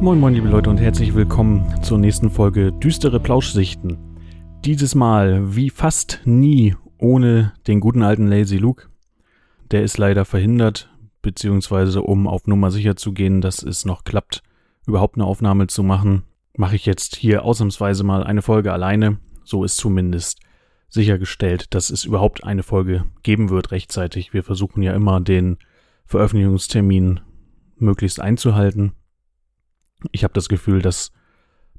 Moin moin liebe Leute und herzlich willkommen zur nächsten Folge Düstere Plauschsichten. Dieses Mal, wie fast nie, ohne den guten alten Lazy Luke. Der ist leider verhindert, beziehungsweise um auf Nummer sicher zu gehen, dass es noch klappt, überhaupt eine Aufnahme zu machen, mache ich jetzt hier ausnahmsweise mal eine Folge alleine. So ist zumindest sichergestellt, dass es überhaupt eine Folge geben wird rechtzeitig. Wir versuchen ja immer den Veröffentlichungstermin möglichst einzuhalten ich habe das Gefühl, das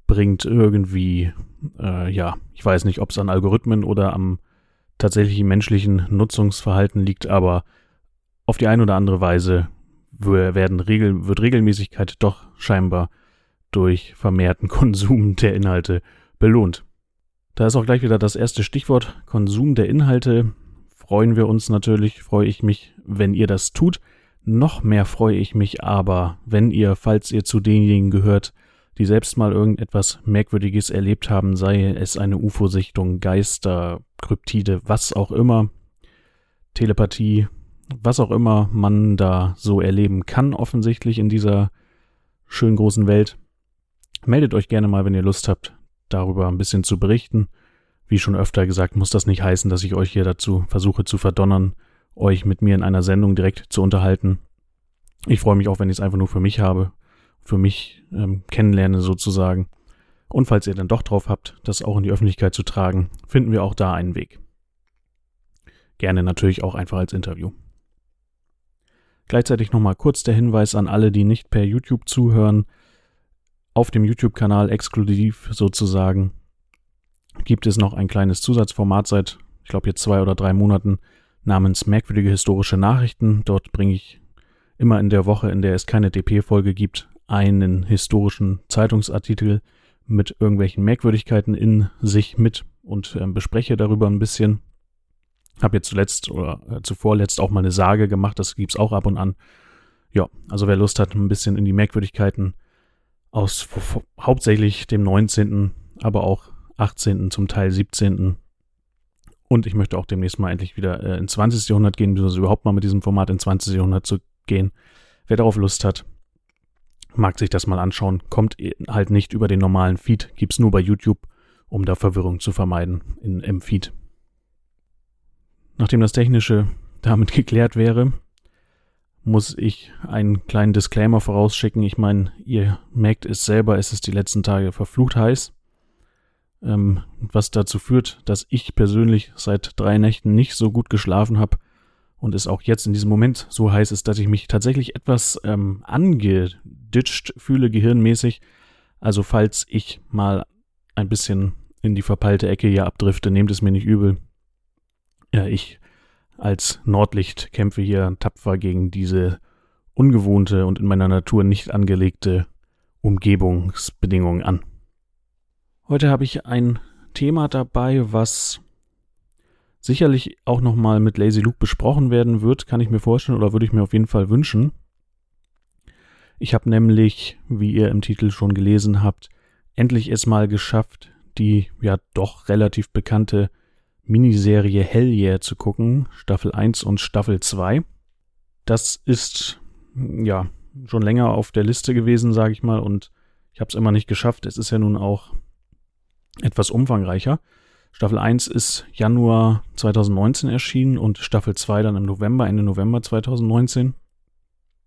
bringt irgendwie, äh, ja, ich weiß nicht, ob es an Algorithmen oder am tatsächlichen menschlichen Nutzungsverhalten liegt, aber auf die eine oder andere Weise werden Regel, wird Regelmäßigkeit doch scheinbar durch vermehrten Konsum der Inhalte belohnt. Da ist auch gleich wieder das erste Stichwort Konsum der Inhalte. Freuen wir uns natürlich, freue ich mich, wenn ihr das tut. Noch mehr freue ich mich aber, wenn ihr, falls ihr zu denjenigen gehört, die selbst mal irgendetwas Merkwürdiges erlebt haben, sei es eine UFO-Sichtung, Geister, Kryptide, was auch immer, Telepathie, was auch immer man da so erleben kann, offensichtlich in dieser schönen großen Welt. Meldet euch gerne mal, wenn ihr Lust habt, darüber ein bisschen zu berichten. Wie schon öfter gesagt, muss das nicht heißen, dass ich euch hier dazu versuche zu verdonnern, euch mit mir in einer Sendung direkt zu unterhalten. Ich freue mich auch, wenn ich es einfach nur für mich habe, für mich ähm, kennenlerne sozusagen. Und falls ihr dann doch drauf habt, das auch in die Öffentlichkeit zu tragen, finden wir auch da einen Weg. Gerne natürlich auch einfach als Interview. Gleichzeitig nochmal kurz der Hinweis an alle, die nicht per YouTube zuhören. Auf dem YouTube-Kanal exklusiv sozusagen gibt es noch ein kleines Zusatzformat seit, ich glaube, jetzt zwei oder drei Monaten, namens Merkwürdige historische Nachrichten. Dort bringe ich immer in der Woche, in der es keine DP-Folge gibt, einen historischen Zeitungsartikel mit irgendwelchen Merkwürdigkeiten in sich mit und äh, bespreche darüber ein bisschen. Habe jetzt zuletzt oder äh, zuvor letzt auch mal eine Sage gemacht, das gibt es auch ab und an. Ja, also wer Lust hat, ein bisschen in die Merkwürdigkeiten aus hauptsächlich dem 19., aber auch 18., zum Teil 17. Und ich möchte auch demnächst mal endlich wieder äh, ins 20. Jahrhundert gehen, beziehungsweise überhaupt mal mit diesem Format ins 20. Jahrhundert zu gehen. Wer darauf Lust hat, mag sich das mal anschauen. Kommt halt nicht über den normalen Feed, gibt's nur bei YouTube, um da Verwirrung zu vermeiden in, im Feed. Nachdem das Technische damit geklärt wäre, muss ich einen kleinen Disclaimer vorausschicken. Ich meine, ihr merkt es selber, es ist die letzten Tage verflucht heiß ähm, was dazu führt, dass ich persönlich seit drei Nächten nicht so gut geschlafen habe und es auch jetzt in diesem Moment so heiß ist, dass ich mich tatsächlich etwas ähm, angeditscht fühle, gehirnmäßig. Also falls ich mal ein bisschen in die verpeilte Ecke hier abdrifte, nehmt es mir nicht übel. Ja, ich als Nordlicht kämpfe hier tapfer gegen diese ungewohnte und in meiner Natur nicht angelegte Umgebungsbedingungen an. Heute habe ich ein Thema dabei, was sicherlich auch nochmal mit Lazy Luke besprochen werden wird, kann ich mir vorstellen oder würde ich mir auf jeden Fall wünschen. Ich habe nämlich, wie ihr im Titel schon gelesen habt, endlich es mal geschafft, die ja doch relativ bekannte Miniserie Hell Yeah zu gucken, Staffel 1 und Staffel 2. Das ist ja schon länger auf der Liste gewesen, sage ich mal, und ich habe es immer nicht geschafft. Es ist ja nun auch etwas umfangreicher. Staffel 1 ist Januar 2019 erschienen und Staffel 2 dann im November, Ende November 2019.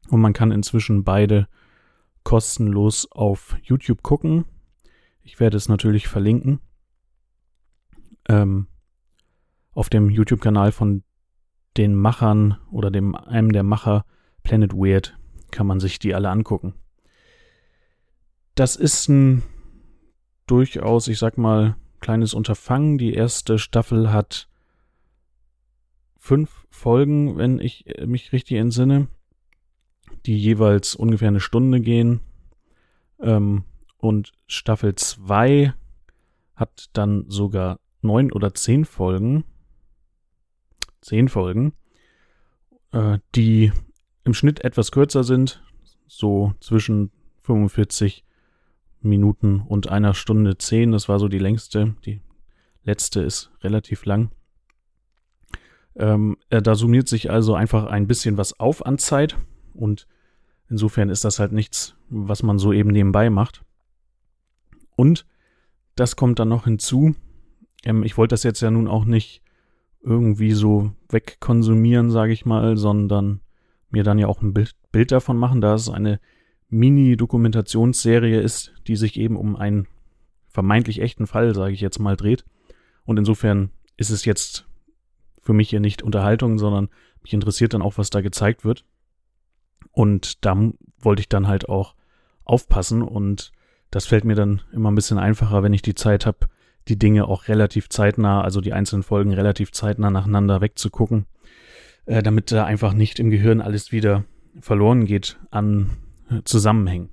Und man kann inzwischen beide kostenlos auf YouTube gucken. Ich werde es natürlich verlinken. Ähm, auf dem YouTube-Kanal von den Machern oder dem einem der Macher Planet Weird kann man sich die alle angucken. Das ist ein durchaus, ich sag mal, kleines Unterfangen. Die erste Staffel hat fünf Folgen, wenn ich mich richtig entsinne, die jeweils ungefähr eine Stunde gehen. Ähm, und Staffel 2 hat dann sogar neun oder zehn Folgen. Zehn Folgen, äh, die im Schnitt etwas kürzer sind, so zwischen 45 Minuten und einer Stunde zehn. Das war so die längste. Die letzte ist relativ lang. Ähm, äh, da summiert sich also einfach ein bisschen was auf an Zeit und insofern ist das halt nichts, was man so eben nebenbei macht. Und das kommt dann noch hinzu. Ähm, ich wollte das jetzt ja nun auch nicht irgendwie so wegkonsumieren, sage ich mal, sondern mir dann ja auch ein Bild, Bild davon machen, da es eine Mini-Dokumentationsserie ist, die sich eben um einen vermeintlich echten Fall, sage ich jetzt mal, dreht. Und insofern ist es jetzt für mich hier nicht Unterhaltung, sondern mich interessiert dann auch, was da gezeigt wird. Und da wollte ich dann halt auch aufpassen und das fällt mir dann immer ein bisschen einfacher, wenn ich die Zeit habe, die Dinge auch relativ zeitnah, also die einzelnen Folgen relativ zeitnah nacheinander wegzugucken, äh, damit da einfach nicht im Gehirn alles wieder verloren geht an Zusammenhängen.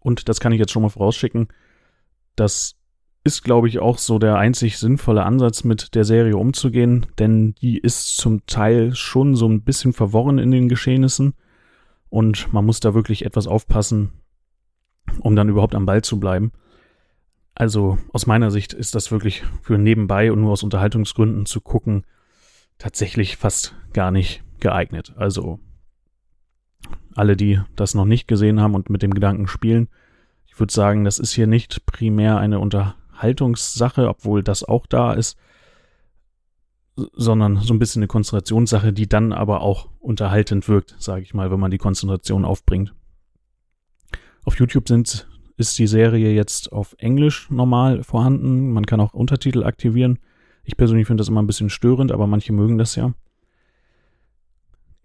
Und das kann ich jetzt schon mal vorausschicken. Das ist, glaube ich, auch so der einzig sinnvolle Ansatz, mit der Serie umzugehen, denn die ist zum Teil schon so ein bisschen verworren in den Geschehnissen und man muss da wirklich etwas aufpassen, um dann überhaupt am Ball zu bleiben. Also aus meiner Sicht ist das wirklich für nebenbei und nur aus Unterhaltungsgründen zu gucken tatsächlich fast gar nicht geeignet. Also alle, die das noch nicht gesehen haben und mit dem Gedanken spielen, ich würde sagen, das ist hier nicht primär eine Unterhaltungssache, obwohl das auch da ist, sondern so ein bisschen eine Konzentrationssache, die dann aber auch unterhaltend wirkt, sage ich mal, wenn man die Konzentration aufbringt. Auf YouTube sind, ist die Serie jetzt auf Englisch normal vorhanden. Man kann auch Untertitel aktivieren. Ich persönlich finde das immer ein bisschen störend, aber manche mögen das ja.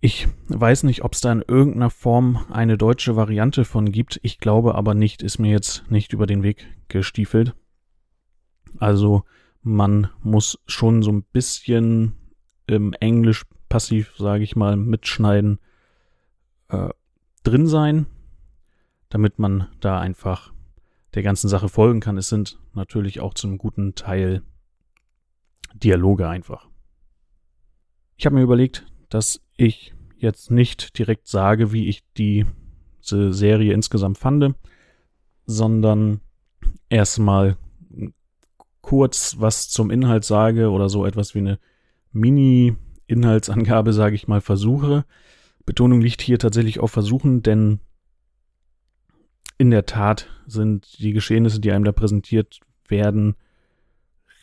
Ich weiß nicht, ob es da in irgendeiner Form eine deutsche Variante von gibt. Ich glaube aber nicht, ist mir jetzt nicht über den Weg gestiefelt. Also man muss schon so ein bisschen im Englisch passiv, sage ich mal, mitschneiden äh, drin sein, damit man da einfach der ganzen Sache folgen kann. Es sind natürlich auch zum guten Teil Dialoge einfach. Ich habe mir überlegt, dass ich jetzt nicht direkt sage, wie ich die, Serie insgesamt fand, sondern erstmal kurz was zum Inhalt sage oder so etwas wie eine Mini-Inhaltsangabe, sage ich mal, versuche. Betonung liegt hier tatsächlich auf Versuchen, denn in der Tat sind die Geschehnisse, die einem da präsentiert werden,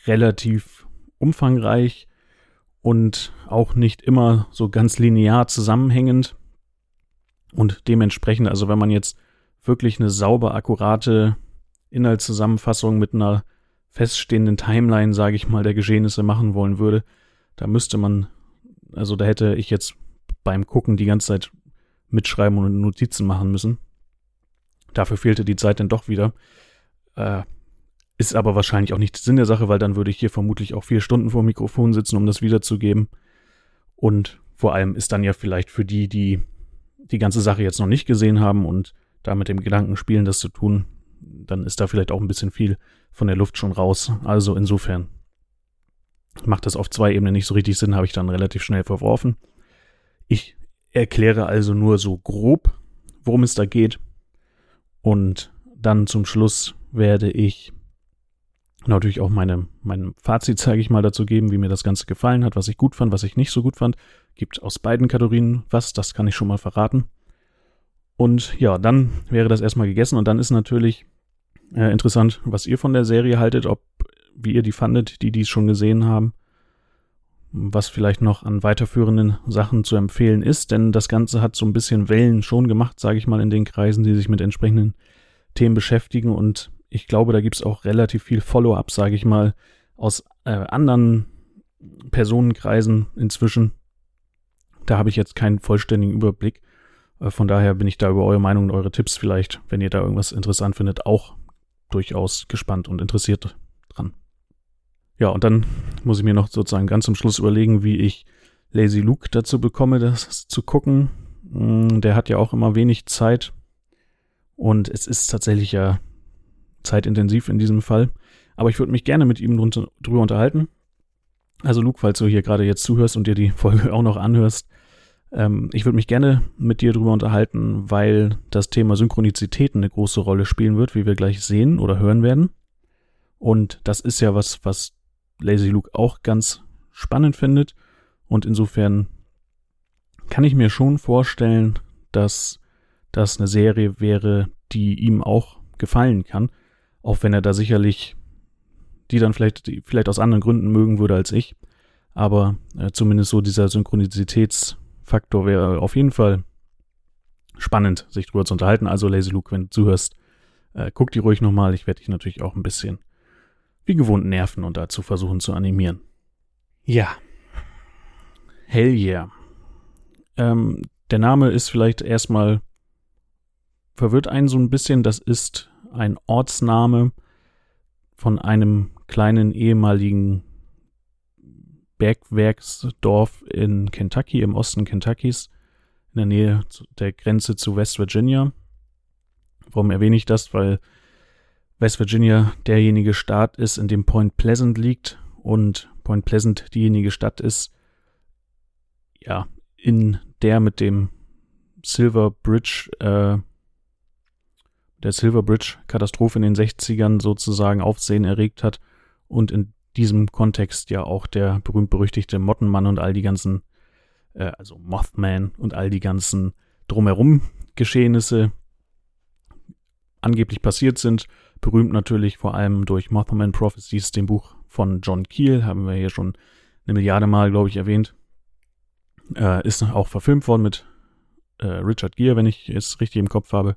relativ umfangreich und auch nicht immer so ganz linear zusammenhängend. Und dementsprechend, also wenn man jetzt wirklich eine sauber akkurate Inhaltszusammenfassung mit einer feststehenden Timeline, sage ich mal, der Geschehnisse machen wollen würde, da müsste man, also da hätte ich jetzt beim Gucken die ganze Zeit mitschreiben und Notizen machen müssen. Dafür fehlte die Zeit dann doch wieder. Äh, ist aber wahrscheinlich auch nicht Sinn der Sache, weil dann würde ich hier vermutlich auch vier Stunden vor dem Mikrofon sitzen, um das wiederzugeben. Und vor allem ist dann ja vielleicht für die, die die ganze Sache jetzt noch nicht gesehen haben und da mit dem Gedanken spielen, das zu tun, dann ist da vielleicht auch ein bisschen viel von der Luft schon raus. Also insofern macht das auf zwei Ebenen nicht so richtig Sinn, habe ich dann relativ schnell verworfen. Ich erkläre also nur so grob, worum es da geht. Und dann zum Schluss werde ich natürlich auch meine, mein Fazit, zeige ich mal, dazu geben, wie mir das Ganze gefallen hat, was ich gut fand, was ich nicht so gut fand. Gibt aus beiden Kategorien was, das kann ich schon mal verraten. Und ja, dann wäre das erstmal gegessen und dann ist natürlich äh, interessant, was ihr von der Serie haltet, ob wie ihr die fandet, die dies schon gesehen haben. Was vielleicht noch an weiterführenden Sachen zu empfehlen ist, denn das Ganze hat so ein bisschen Wellen schon gemacht, sage ich mal, in den Kreisen, die sich mit entsprechenden Themen beschäftigen. Und ich glaube, da gibt es auch relativ viel Follow-up, sage ich mal, aus äh, anderen Personenkreisen inzwischen. Da habe ich jetzt keinen vollständigen Überblick. Äh, von daher bin ich da über eure Meinung und eure Tipps vielleicht, wenn ihr da irgendwas interessant findet, auch durchaus gespannt und interessiert dran. Ja, und dann muss ich mir noch sozusagen ganz zum Schluss überlegen, wie ich Lazy Luke dazu bekomme, das zu gucken. Mm, der hat ja auch immer wenig Zeit und es ist tatsächlich ja zeitintensiv in diesem Fall. Aber ich würde mich gerne mit ihm drüber unterhalten. Also Luke, falls du hier gerade jetzt zuhörst und dir die Folge auch noch anhörst, ähm, ich würde mich gerne mit dir darüber unterhalten, weil das Thema Synchronizität eine große Rolle spielen wird, wie wir gleich sehen oder hören werden. Und das ist ja was, was Lazy Luke auch ganz spannend findet. Und insofern kann ich mir schon vorstellen, dass das eine Serie wäre, die ihm auch gefallen kann, auch wenn er da sicherlich die dann vielleicht, die vielleicht aus anderen Gründen mögen würde als ich. Aber äh, zumindest so dieser Synchronizitätsfaktor wäre auf jeden Fall spannend, sich drüber zu unterhalten. Also Lazy Luke, wenn du zuhörst, äh, guck die ruhig nochmal. Ich werde dich natürlich auch ein bisschen wie gewohnt nerven und dazu versuchen zu animieren. Ja. Hell yeah. Ähm, der Name ist vielleicht erstmal verwirrt einen so ein bisschen. Das ist ein Ortsname von einem kleinen ehemaligen Bergwerksdorf in Kentucky, im Osten Kentuckys, in der Nähe der Grenze zu West Virginia. Warum erwähne ich das? Weil West Virginia derjenige Staat ist, in dem Point Pleasant liegt und Point Pleasant diejenige Stadt ist, ja, in der mit dem Silver Bridge, äh, der Silver Bridge Katastrophe in den 60ern sozusagen Aufsehen erregt hat und in diesem Kontext ja auch der berühmt-berüchtigte Mottenmann und all die ganzen, äh, also Mothman und all die ganzen drumherum Geschehnisse angeblich passiert sind. Berühmt natürlich vor allem durch Mothman Prophecies, dem Buch von John Keel, haben wir hier schon eine Milliarde Mal, glaube ich, erwähnt. Äh, ist auch verfilmt worden mit äh, Richard Gere, wenn ich es richtig im Kopf habe.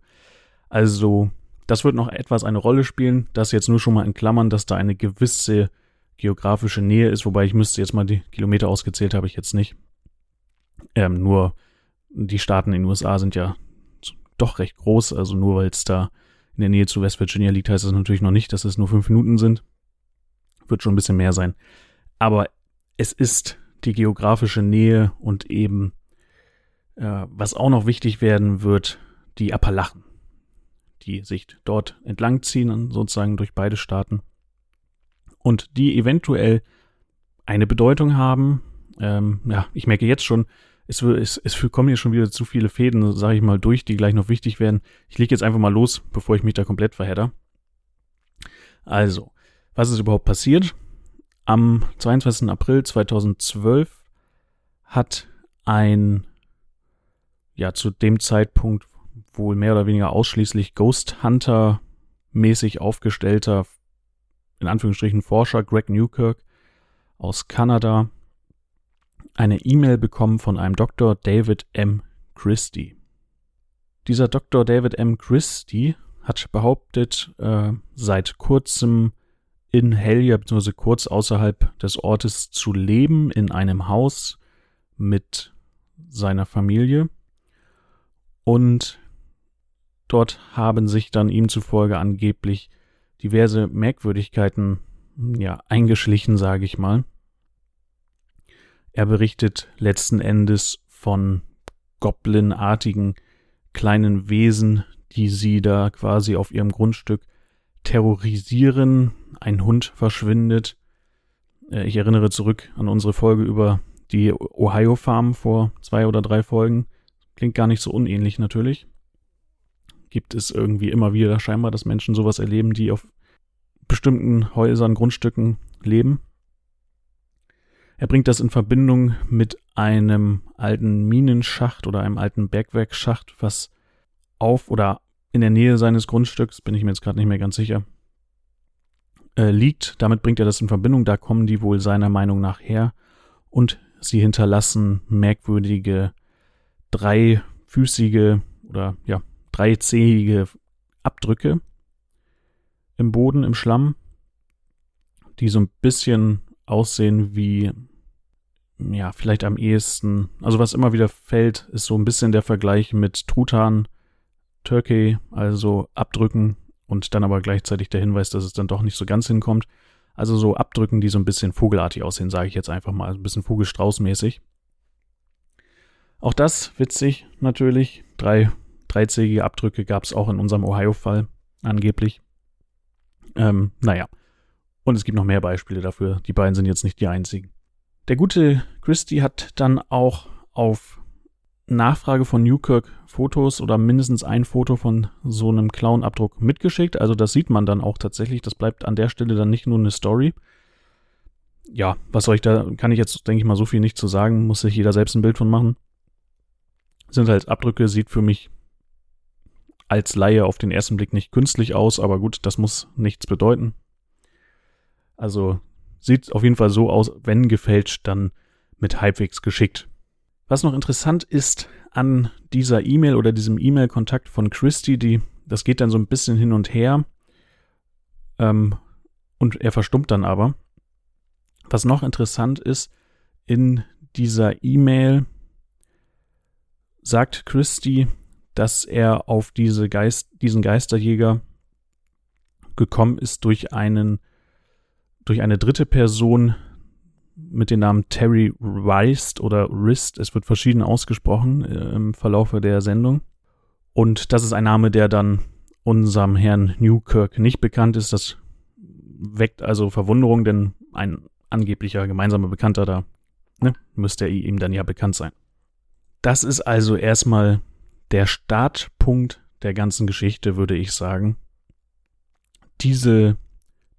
Also, das wird noch etwas eine Rolle spielen. Das jetzt nur schon mal in Klammern, dass da eine gewisse geografische Nähe ist, wobei ich müsste jetzt mal die Kilometer ausgezählt, habe ich jetzt nicht. Ähm, nur die Staaten in den USA sind ja doch recht groß, also nur weil es da in der Nähe zu West Virginia liegt, heißt das natürlich noch nicht, dass es nur fünf Minuten sind. Wird schon ein bisschen mehr sein. Aber es ist die geografische Nähe und eben, äh, was auch noch wichtig werden wird, die Appalachen, die sich dort entlangziehen, sozusagen durch beide Staaten und die eventuell eine Bedeutung haben. Ähm, ja, ich merke jetzt schon, es, es, es kommen hier schon wieder zu viele Fäden, sage ich mal, durch, die gleich noch wichtig werden. Ich lege jetzt einfach mal los, bevor ich mich da komplett verhedder. Also, was ist überhaupt passiert? Am 22. April 2012 hat ein, ja, zu dem Zeitpunkt wohl mehr oder weniger ausschließlich Ghost Hunter mäßig aufgestellter in Anführungsstrichen Forscher Greg Newkirk aus Kanada eine E-Mail bekommen von einem Dr. David M. Christie. Dieser Dr. David M. Christie hat behauptet, äh, seit kurzem in Hellier bzw. kurz außerhalb des Ortes zu leben, in einem Haus mit seiner Familie. Und dort haben sich dann ihm zufolge angeblich diverse Merkwürdigkeiten ja eingeschlichen, sage ich mal. Er berichtet letzten Endes von Goblin-artigen kleinen Wesen, die sie da quasi auf ihrem Grundstück terrorisieren. Ein Hund verschwindet. Äh, ich erinnere zurück an unsere Folge über die Ohio Farm vor zwei oder drei Folgen. Klingt gar nicht so unähnlich natürlich gibt es irgendwie immer wieder scheinbar, dass Menschen sowas erleben, die auf bestimmten Häusern, Grundstücken leben. Er bringt das in Verbindung mit einem alten Minenschacht oder einem alten Bergwerksschacht, was auf oder in der Nähe seines Grundstücks, bin ich mir jetzt gerade nicht mehr ganz sicher, äh, liegt. Damit bringt er das in Verbindung. Da kommen die wohl seiner Meinung nach her und sie hinterlassen merkwürdige dreifüßige oder ja dreizähige Abdrücke im Boden, im Schlamm, die so ein bisschen aussehen wie, ja, vielleicht am ehesten, also was immer wieder fällt, ist so ein bisschen der Vergleich mit Truthahn, Turkey, also Abdrücken und dann aber gleichzeitig der Hinweis, dass es dann doch nicht so ganz hinkommt. Also so Abdrücken, die so ein bisschen vogelartig aussehen, sage ich jetzt einfach mal, also ein bisschen Vogelstrauß-mäßig. Auch das witzig natürlich. Drei dreizähige Abdrücke gab es auch in unserem Ohio-Fall, angeblich. Ähm, naja. Und es gibt noch mehr Beispiele dafür. Die beiden sind jetzt nicht die einzigen. Der gute Christie hat dann auch auf Nachfrage von Newkirk Fotos oder mindestens ein Foto von so einem Clown-Abdruck mitgeschickt. Also das sieht man dann auch tatsächlich. Das bleibt an der Stelle dann nicht nur eine Story. Ja, was soll ich da, kann ich jetzt, denke ich mal, so viel nicht zu sagen. Muss sich jeder selbst ein Bild von machen. Sind halt Abdrücke, sieht für mich als Laie auf den ersten Blick nicht künstlich aus, aber gut, das muss nichts bedeuten. Also sieht auf jeden Fall so aus, wenn gefälscht, dann mit halbwegs geschickt. Was noch interessant ist an dieser E-Mail oder diesem E-Mail-Kontakt von Christy, die, das geht dann so ein bisschen hin und her. Ähm, und er verstummt dann aber. Was noch interessant ist, in dieser E-Mail sagt Christy, dass er auf diese Geist, diesen Geisterjäger gekommen ist durch einen, durch eine dritte Person mit dem Namen Terry Rist oder Rist. Es wird verschieden ausgesprochen äh, im Verlaufe der Sendung. Und das ist ein Name, der dann unserem Herrn Newkirk nicht bekannt ist. Das weckt also Verwunderung, denn ein angeblicher gemeinsamer Bekannter da ne, müsste ihm dann ja bekannt sein. Das ist also erstmal der Startpunkt der ganzen Geschichte, würde ich sagen. Diese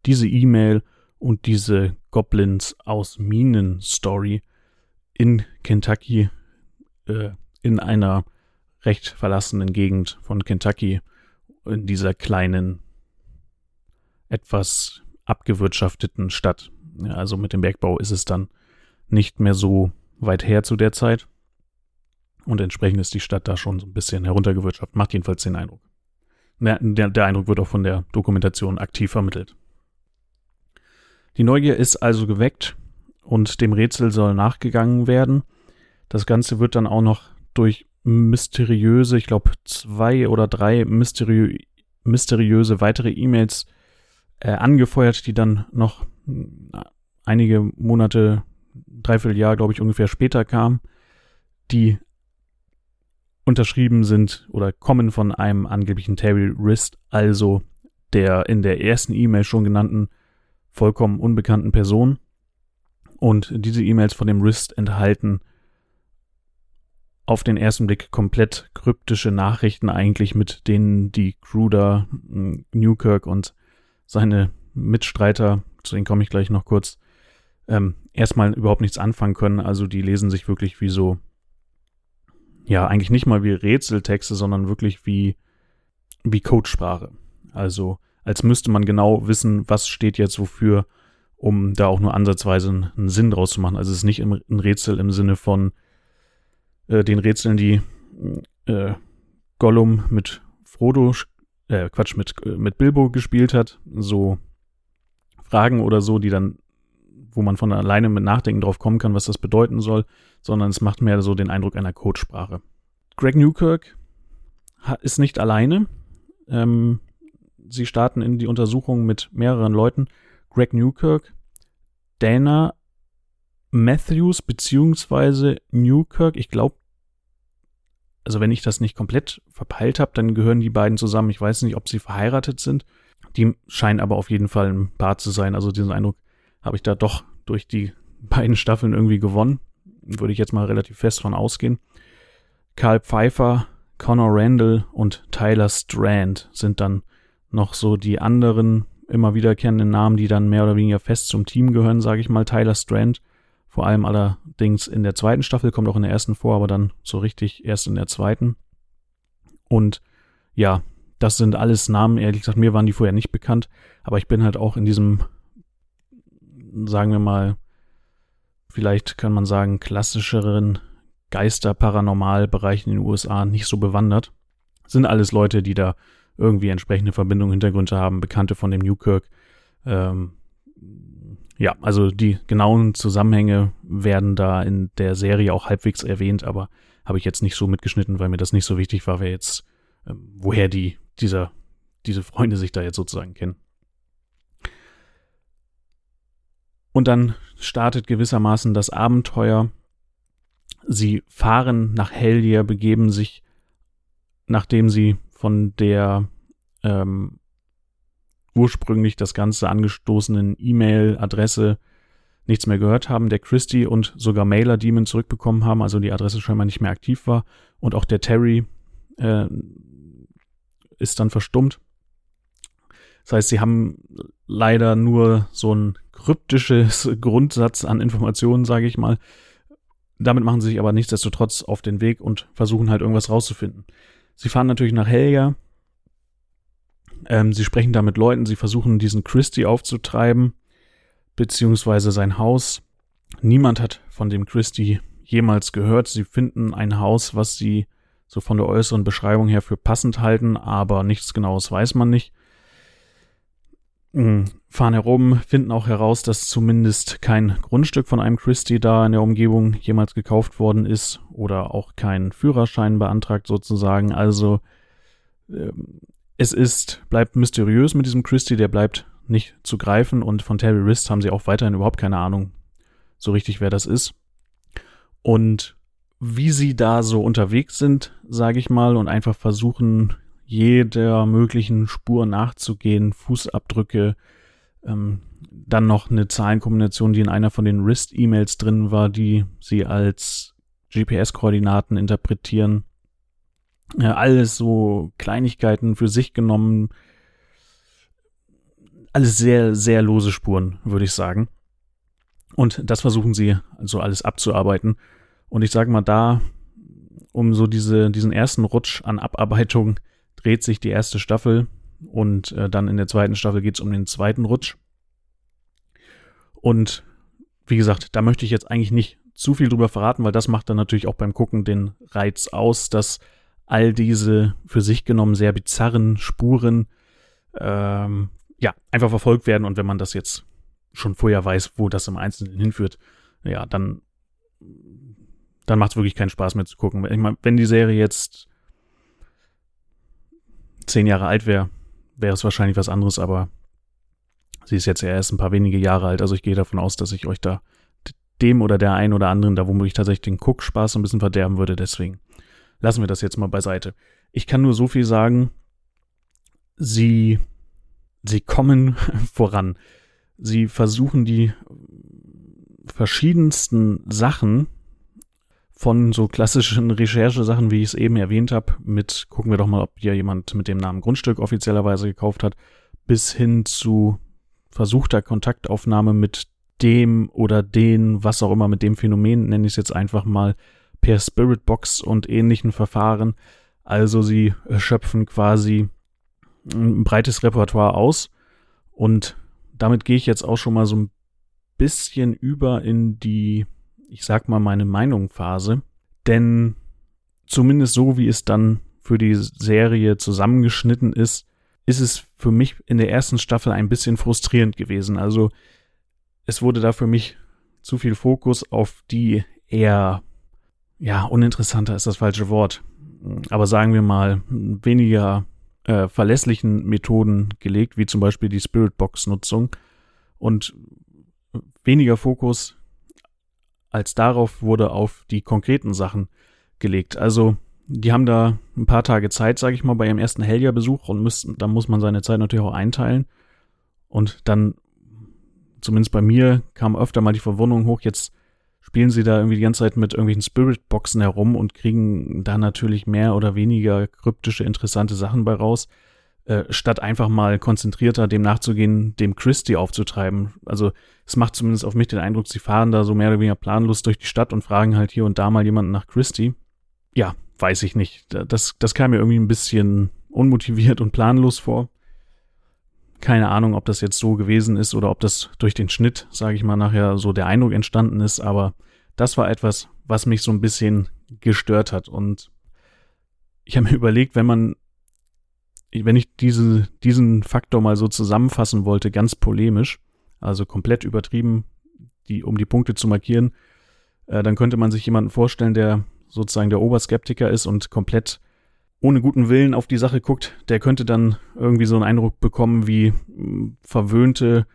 diese E-Mail und diese Goblins aus Minen Story in Kentucky äh, in einer recht verlassenen Gegend von Kentucky in dieser kleinen etwas abgewirtschafteten Stadt. Ja, also mit dem Bergbau ist es dann nicht mehr so weit her zu der Zeit. Und entsprechend ist die Stadt da schon so ein bisschen heruntergewirtschaftet. Macht jedenfalls den Eindruck. Der, der, Eindruck wird auch von der Dokumentation aktiv vermittelt. Die Neugier ist also geweckt und dem Rätsel soll nachgegangen werden. Das Ganze wird dann auch noch durch mysteriöse, ich glaube zwei oder drei mysteriö mysteriöse weitere E-Mails äh, angefeuert, die dann noch einige Monate, dreiviertel Jahr, glaube ich, ungefähr später kamen, die unterschrieben sind oder kommen von einem angeblichen Terry Rist, also der in der ersten E-Mail schon genannten vollkommen unbekannten Person. Und diese E-Mails von dem Wrist enthalten auf den ersten Blick komplett kryptische Nachrichten eigentlich, mit denen die Crew hm, Newkirk und seine Mitstreiter, zu denen komme ich gleich noch kurz, ähm, erstmal überhaupt nichts anfangen können. Also die lesen sich wirklich wie so, ja, eigentlich nicht mal wie Rätseltexte, sondern wirklich wie, wie Codesprache. Also als müsste man genau wissen, was steht jetzt wofür, um da auch nur ansatzweise einen Sinn draus zu machen. Also es ist nicht ein Rätsel im Sinne von äh, den Rätseln, die äh, Gollum mit Frodo, äh, Quatsch, mit, äh, mit Bilbo gespielt hat. So Fragen oder so, die dann, wo man von alleine mit Nachdenken drauf kommen kann, was das bedeuten soll, sondern es macht mehr so den Eindruck einer Codesprache. Greg Newkirk ist nicht alleine. Ähm, sie starten in die Untersuchung mit mehreren Leuten. Greg Newkirk, Dana Matthews beziehungsweise Newkirk, ich glaube, also wenn ich das nicht komplett verpeilt habe, dann gehören die beiden zusammen. Ich weiß nicht, ob sie verheiratet sind. Die scheinen aber auf jeden Fall ein Paar zu sein. Also diesen Eindruck habe ich da doch durch die beiden Staffeln irgendwie gewonnen. Würde ich jetzt mal relativ fest von ausgehen. Karl Pfeiffer, Connor Randall und Tyler Strand sind dann noch so die anderen immer wiederkehrenden Namen, die dann mehr oder weniger fest zum Team gehören, sage ich mal. Tyler Strand, vor allem allerdings in der zweiten Staffel, kommt auch in der ersten vor, aber dann so richtig erst in der zweiten. Und ja, das sind alles Namen, ehrlich gesagt, mir waren die vorher nicht bekannt, aber ich bin halt auch in diesem, sagen wir mal, vielleicht kann man sagen, klassischeren Geister-Paranormal-Bereich in den USA nicht so bewandert. Sind alles Leute, die da irgendwie entsprechende Verbindungen, Hintergründe haben, Bekannte von dem Newkirk. Ähm, ja, also die genauen Zusammenhänge werden da in der Serie auch halbwegs erwähnt, aber habe ich jetzt nicht so mitgeschnitten, weil mir das nicht so wichtig war, wer jetzt, ähm, woher die, dieser, diese Freunde sich da jetzt sozusagen kennen. Und dann startet gewissermaßen das Abenteuer. Sie fahren nach Hellier, begeben sich, nachdem sie von der ähm, ursprünglich das Ganze angestoßenen E-Mail-Adresse nichts mehr gehört haben, der Christie und sogar Mailer Demon zurückbekommen haben, also die Adresse scheinbar nicht mehr aktiv war und auch der Terry äh, ist dann verstummt. Das heißt, sie haben leider nur so ein kryptisches Grundsatz an Informationen, sage ich mal. Damit machen sie sich aber nichtsdestotrotz auf den Weg und versuchen halt irgendwas rauszufinden. Sie fahren natürlich nach Helga Ähm, sie sprechen da mit Leuten, sie versuchen diesen Christie aufzutreiben, beziehungsweise sein Haus. Niemand hat von dem Christie jemals gehört. Sie finden ein Haus, was sie so von der äußeren Beschreibung her für passend halten, aber nichts genaues weiß man nicht. Hm, fahren herum, finden auch heraus, dass zumindest kein Grundstück von einem Christie da in der Umgebung jemals gekauft worden ist oder auch kein Führerschein beantragt sozusagen. Also ähm, es ist, bleibt mysteriös mit diesem Christie, der bleibt nicht zu greifen und von Terry Rist haben sie auch weiterhin überhaupt keine Ahnung so richtig, wer das ist. Und wie sie da so unterwegs sind, sage ich mal, und einfach versuchen, jeder möglichen Spur nachzugehen, Fußabdrücke, ähm, dann noch eine Zahlenkombination, die in einer von den Wrist-E-Mails drin war, die sie als GPS-Koordinaten interpretieren. Ja, alles so Kleinigkeiten für sich genommen. Alles sehr, sehr lose Spuren, würde ich sagen. Und das versuchen sie also alles abzuarbeiten. Und ich sage mal, da, um so diese, diesen ersten Rutsch an Abarbeitung, dreht sich die erste Staffel und äh, dann in der zweiten Staffel geht es um den zweiten Rutsch. Und wie gesagt, da möchte ich jetzt eigentlich nicht zu viel drüber verraten, weil das macht dann natürlich auch beim Gucken den Reiz aus, dass all diese für sich genommen sehr bizarren Spuren ähm, ja einfach verfolgt werden und wenn man das jetzt schon vorher weiß, wo das im Einzelnen hinführt, ja, dann dann macht es wirklich keinen Spaß mehr zu gucken. Ich meine, wenn die Serie jetzt zehn Jahre alt wäre, wäre es wahrscheinlich was anderes, aber sie ist jetzt ja erst ein paar wenige Jahre alt, also ich gehe davon aus, dass ich euch da dem oder der einen oder anderen da womöglich tatsächlich den Guckspaß ein bisschen verderben würde, deswegen lassen wir das jetzt mal beiseite. Ich kann nur so viel sagen, sie, sie kommen voran. Sie versuchen die verschiedensten Sachen, von so klassischen Recherchesachen, wie ich es eben erwähnt habe, mit gucken wir doch mal, ob hier jemand mit dem Namen Grundstück offiziellerweise gekauft hat, bis hin zu versuchter Kontaktaufnahme mit dem oder den, was auch immer, mit dem Phänomen, nenne ich es jetzt einfach mal, per Spiritbox und ähnlichen Verfahren. Also sie schöpfen quasi ein breites Repertoire aus und damit gehe ich jetzt auch schon mal so ein bisschen über in die ich sag mal, meine Meinung Phase. Denn zumindest so, wie es dann für die Serie zusammengeschnitten ist, ist es für mich in der ersten Staffel ein bisschen frustrierend gewesen. Also es wurde da für mich zu viel Fokus auf die eher, ja, uninteressanter ist das falsche Wort, aber sagen wir mal, weniger äh, verlässlichen Methoden gelegt, wie zum Beispiel die Spiritbox-Nutzung und weniger Fokus als darauf wurde auf die konkreten Sachen gelegt. Also die haben da ein paar Tage Zeit, sage ich mal, bei ihrem ersten Helja-Besuch und müssen, da muss man seine Zeit natürlich auch einteilen. Und dann, zumindest bei mir, kam öfter mal die Verwundung hoch, jetzt spielen sie da irgendwie die ganze Zeit mit irgendwelchen Spirit-Boxen herum und kriegen da natürlich mehr oder weniger kryptische, interessante Sachen bei raus. Äh, statt einfach mal konzentrierter dem nachzugehen, dem Christie aufzutreiben. Also es macht zumindest auf mich den Eindruck, sie fahren da so mehr oder weniger planlos durch die Stadt und fragen halt hier und da mal jemanden nach Christie. Ja, weiß ich nicht. Das, das kam mir irgendwie ein bisschen unmotiviert und planlos vor. Keine Ahnung, ob das jetzt so gewesen ist oder ob das durch den Schnitt, sage ich mal, nachher so der Eindruck entstanden ist, aber das war etwas, was mich so ein bisschen gestört hat. Und ich habe mir überlegt, wenn man wenn ich diese, diesen Faktor mal so zusammenfassen wollte, ganz polemisch, also komplett übertrieben, die, um die Punkte zu markieren, äh, dann könnte man sich jemanden vorstellen, der sozusagen der Oberskeptiker ist und komplett ohne guten Willen auf die Sache guckt, der könnte dann irgendwie so einen Eindruck bekommen wie mh, verwöhnte,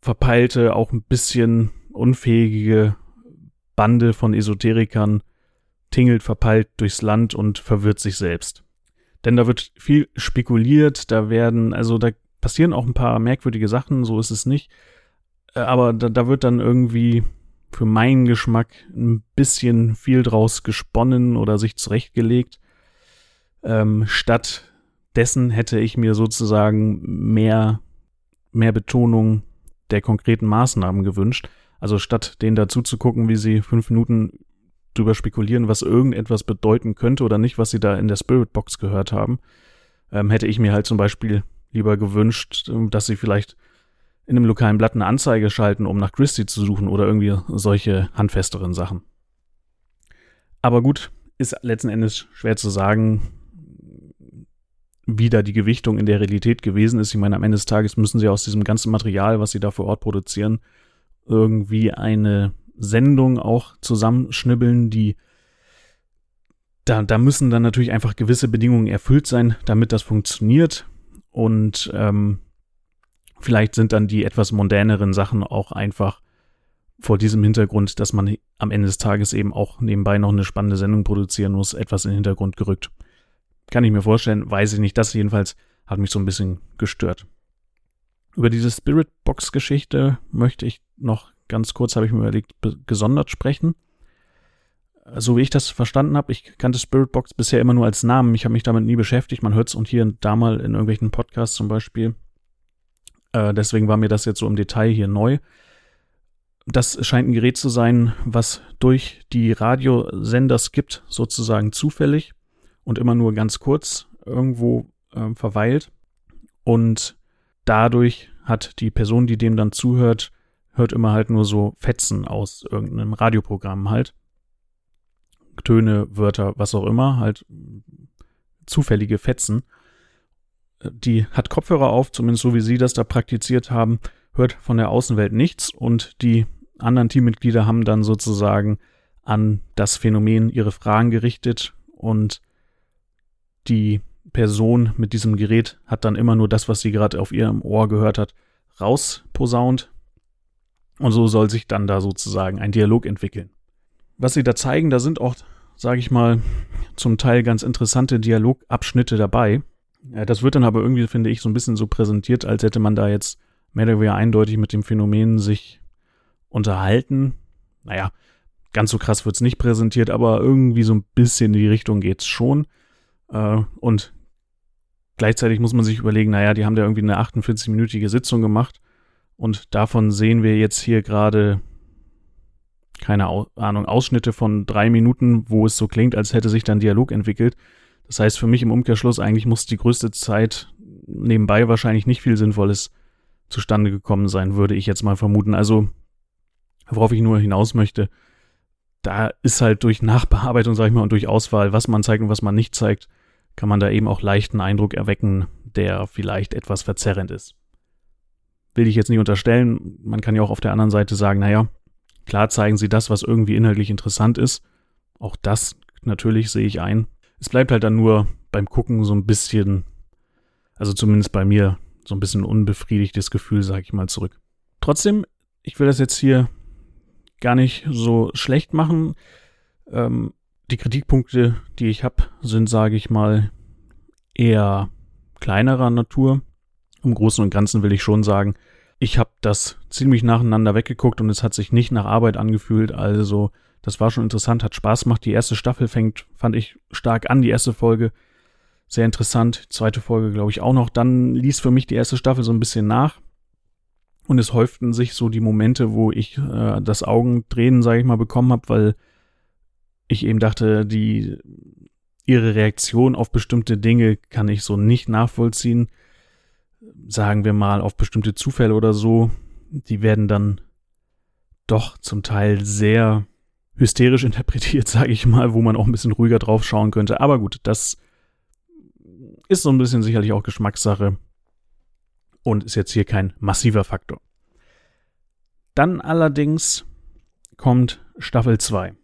verpeilte, auch ein bisschen unfähige Bande von Esoterikern tingelt verpeilt durchs Land und verwirrt sich selbst. Denn da wird viel spekuliert, da werden, also da passieren auch ein paar merkwürdige Sachen, so ist es nicht. Äh, aber da, da wird dann irgendwie für meinen Geschmack ein bisschen viel draus gesponnen oder sich zurechtgelegt. Ähm, statt dessen hätte ich mir sozusagen mehr, mehr Betonung der konkreten Maßnahmen gewünscht. Also statt denen dazu zu gucken, wie sie fünf Minuten drüber spekulieren, was irgendetwas bedeuten könnte oder nicht, was sie da in der Spirit Box gehört haben, ähm, hätte ich mir halt zum Beispiel lieber gewünscht, dass sie vielleicht in einem lokalen Blatt eine Anzeige schalten, um nach Christie zu suchen oder irgendwie solche handfesteren Sachen. Aber gut, ist letzten Endes schwer zu sagen, wie da die Gewichtung in der Realität gewesen ist. Ich meine, am Ende des Tages müssen sie aus diesem ganzen Material, was sie da vor Ort produzieren, irgendwie eine Sendung auch zusammenschnibbeln, die da, da müssen dann natürlich einfach gewisse Bedingungen erfüllt sein, damit das funktioniert. Und ähm, vielleicht sind dann die etwas mondäneren Sachen auch einfach vor diesem Hintergrund, dass man am Ende des Tages eben auch nebenbei noch eine spannende Sendung produzieren muss, etwas in den Hintergrund gerückt. Kann ich mir vorstellen, weiß ich nicht. Das jedenfalls hat mich so ein bisschen gestört. Über diese Spirit Box Geschichte möchte ich noch ganz kurz, habe ich mir überlegt, gesondert sprechen. So wie ich das verstanden habe, ich kannte Spirit Box bisher immer nur als Namen. Ich habe mich damit nie beschäftigt. Man hört es und hier und da mal in irgendwelchen Podcasts zum Beispiel. Äh, deswegen war mir das jetzt so im Detail hier neu. Das scheint ein Gerät zu sein, was durch die Radiosender skippt, sozusagen zufällig und immer nur ganz kurz irgendwo äh, verweilt. Und dadurch hat die Person, die dem dann zuhört, hört immer halt nur so Fetzen aus irgendeinem Radioprogramm halt. Töne, Wörter, was auch immer, halt zufällige Fetzen. Die hat Kopfhörer auf, zumindest so wie sie das da praktiziert haben, hört von der Außenwelt nichts und die anderen Teammitglieder haben dann sozusagen an das Phänomen ihre Fragen gerichtet und die Person mit diesem Gerät hat dann immer nur das, was sie gerade auf ihrem Ohr gehört hat, rausposaunt. Und so soll sich dann da sozusagen ein Dialog entwickeln. Was sie da zeigen, da sind auch, sage ich mal, zum Teil ganz interessante Dialogabschnitte dabei. Das wird dann aber irgendwie, finde ich, so ein bisschen so präsentiert, als hätte man da jetzt mehr oder weniger eindeutig mit dem Phänomen sich unterhalten. Naja, ganz so krass wird es nicht präsentiert, aber irgendwie so ein bisschen in die Richtung geht's schon. Äh, und gleichzeitig muss man sich überlegen, naja, die haben da irgendwie eine 48-minütige Sitzung gemacht und davon sehen wir jetzt hier gerade, keine Ahnung, Ausschnitte von drei Minuten, wo es so klingt, als hätte sich dann Dialog entwickelt. Das heißt für mich im Umkehrschluss, eigentlich muss die größte Zeit nebenbei wahrscheinlich nicht viel Sinnvolles zustande gekommen sein, würde ich jetzt mal vermuten. Also, worauf ich nur hinaus möchte, da ist halt durch Nachbearbeitung, sag ich mal, und durch Auswahl, was man zeigt und was man nicht zeigt, kann man da eben auch leichten Eindruck erwecken, der vielleicht etwas verzerrend ist. Will ich jetzt nicht unterstellen, man kann ja auch auf der anderen Seite sagen, naja, klar zeigen sie das, was irgendwie inhaltlich interessant ist. Auch das natürlich sehe ich ein. Es bleibt halt dann nur beim Gucken so ein bisschen, also zumindest bei mir, so ein bisschen unbefriedigtes Gefühl, sag ich mal, zurück. Trotzdem, ich will das jetzt hier gar nicht so schlecht machen. Ähm, die Kritikpunkte, die ich habe, sind, sage ich mal, eher kleinerer Natur. Im Großen und Ganzen will ich schon sagen, ich habe das ziemlich nacheinander weggeguckt und es hat sich nicht nach Arbeit angefühlt. Also das war schon interessant, hat Spaß gemacht. Die erste Staffel fängt, fand ich, stark an. Die erste Folge sehr interessant. Zweite Folge, glaube ich, auch noch. Dann ließ für mich die erste Staffel so ein bisschen nach. Und es häuften sich so die Momente, wo ich äh, das Augendrehen, sage ich mal, bekommen habe, weil ich eben dachte, die ihre Reaktion auf bestimmte Dinge kann ich so nicht nachvollziehen. Sagen wir mal auf bestimmte Zufälle oder so, die werden dann doch zum Teil sehr hysterisch interpretiert, sage ich mal, wo man auch ein bisschen ruhiger drauf schauen könnte. Aber gut, das ist so ein bisschen sicherlich auch Geschmackssache und ist jetzt hier kein massiver Faktor. Dann allerdings kommt Staffel 2.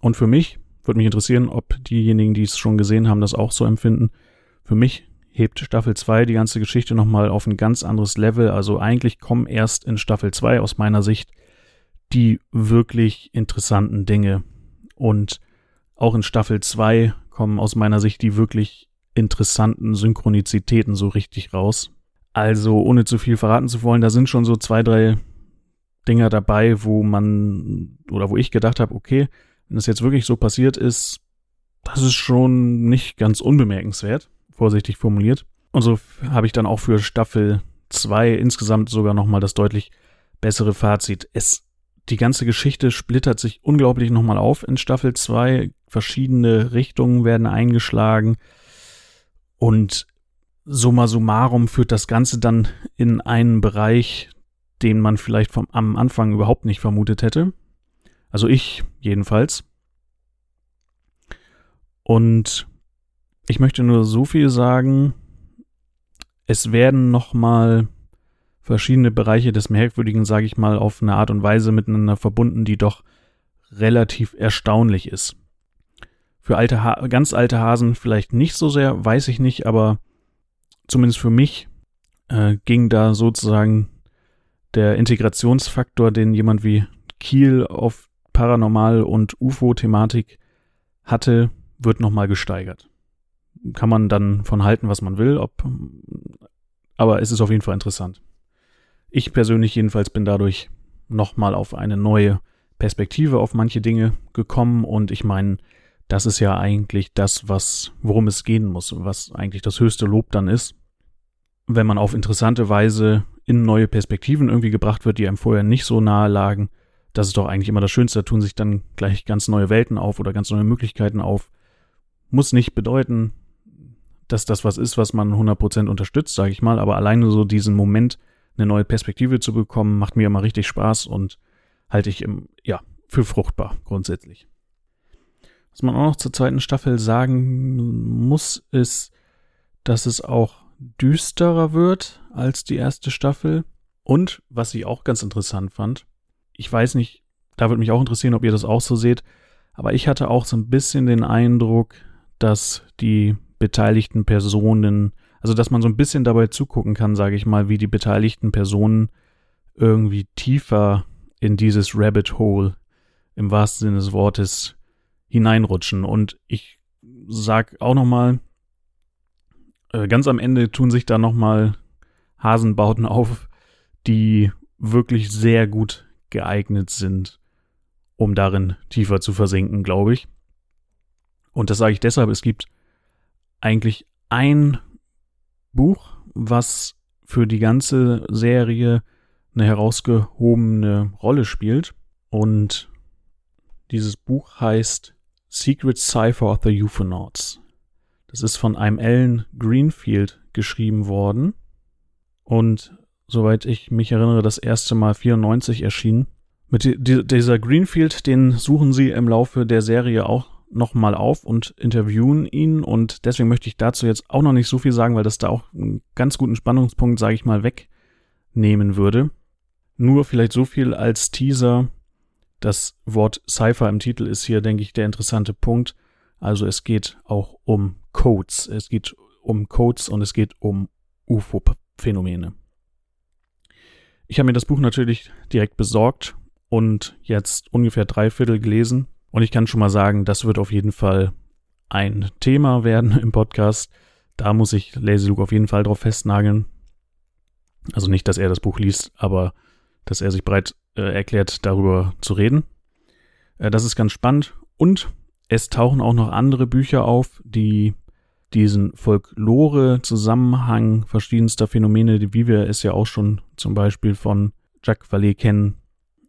Und für mich würde mich interessieren, ob diejenigen, die es schon gesehen haben, das auch so empfinden. Für mich hebt Staffel 2 die ganze Geschichte nochmal auf ein ganz anderes Level. Also eigentlich kommen erst in Staffel 2 aus meiner Sicht die wirklich interessanten Dinge. Und auch in Staffel 2 kommen aus meiner Sicht die wirklich interessanten Synchronizitäten so richtig raus. Also, ohne zu viel verraten zu wollen, da sind schon so zwei, drei Dinger dabei, wo man oder wo ich gedacht habe, okay, wenn das jetzt wirklich so passiert ist, das ist schon nicht ganz unbemerkenswert, vorsichtig formuliert. Und so habe ich dann auch für Staffel 2 insgesamt sogar nochmal das deutlich bessere Fazit. Es, die ganze Geschichte splittert sich unglaublich nochmal auf in Staffel 2. Verschiedene Richtungen werden eingeschlagen. Und summa summarum führt das Ganze dann in einen Bereich, den man vielleicht vom, am Anfang überhaupt nicht vermutet hätte. Also ich jedenfalls. Und ich möchte nur so viel sagen, es werden nochmal verschiedene Bereiche des Merkwürdigen, sage ich mal, auf eine Art und Weise miteinander verbunden, die doch relativ erstaunlich ist. Für alte ha ganz alte Hasen vielleicht nicht so sehr, weiß ich nicht, aber zumindest für mich äh, ging da sozusagen der Integrationsfaktor, den jemand wie Kiel auf Paranormal- und UFO-Thematik hatte, wird nochmal gesteigert kann man dann von halten, was man will, ob, aber es ist auf jeden Fall interessant. Ich persönlich jedenfalls bin dadurch nochmal auf eine neue Perspektive auf manche Dinge gekommen und ich meine, das ist ja eigentlich das, was, worum es gehen muss, was eigentlich das höchste Lob dann ist. Wenn man auf interessante Weise in neue Perspektiven irgendwie gebracht wird, die einem vorher nicht so nahe lagen, das ist doch eigentlich immer das Schönste, da tun sich dann gleich ganz neue Welten auf oder ganz neue Möglichkeiten auf. Muss nicht bedeuten, dass das was ist, was man 100% unterstützt, sage ich mal, aber alleine so diesen Moment, eine neue Perspektive zu bekommen, macht mir immer richtig Spaß und halte ich im, ja, für fruchtbar grundsätzlich. Was man auch noch zur zweiten Staffel sagen muss, ist, dass es auch düsterer wird als die erste Staffel. Und was ich auch ganz interessant fand, ich weiß nicht, da würde mich auch interessieren, ob ihr das auch so seht, aber ich hatte auch so ein bisschen den Eindruck, dass die beteiligten Personen, also dass man so ein bisschen dabei zugucken kann, sage ich mal, wie die beteiligten Personen irgendwie tiefer in dieses Rabbit Hole im wahrsten Sinne des Wortes hineinrutschen. Und ich sag auch noch mal, äh, ganz am Ende tun sich da noch mal Hasenbauten auf, die wirklich sehr gut geeignet sind, um darin tiefer zu versinken, glaube ich. Und das sage ich deshalb, es gibt eigentlich ein Buch, was für die ganze Serie eine herausgehobene Rolle spielt. Und dieses Buch heißt Secret Cipher of the Euphonauts. Das ist von einem Alan Greenfield geschrieben worden. Und soweit ich mich erinnere, das erste Mal 94 erschienen. Mit dieser Greenfield, den suchen sie im Laufe der Serie auch nochmal auf und interviewen ihn und deswegen möchte ich dazu jetzt auch noch nicht so viel sagen, weil das da auch einen ganz guten Spannungspunkt, sage ich mal, wegnehmen würde. Nur vielleicht so viel als Teaser. Das Wort Cypher im Titel ist hier, denke ich, der interessante Punkt. Also es geht auch um Codes. Es geht um Codes und es geht um UFO-Phänomene. Ich habe mir das Buch natürlich direkt besorgt und jetzt ungefähr drei Viertel gelesen und ich kann schon mal sagen, das wird auf jeden Fall ein Thema werden im Podcast. Da muss ich Lazy Luke auf jeden Fall drauf festnageln. Also nicht, dass er das Buch liest, aber dass er sich bereit äh, erklärt, darüber zu reden. Äh, das ist ganz spannend. Und es tauchen auch noch andere Bücher auf, die diesen Folklore-Zusammenhang verschiedenster Phänomene, wie wir es ja auch schon zum Beispiel von Jacques Vallée kennen,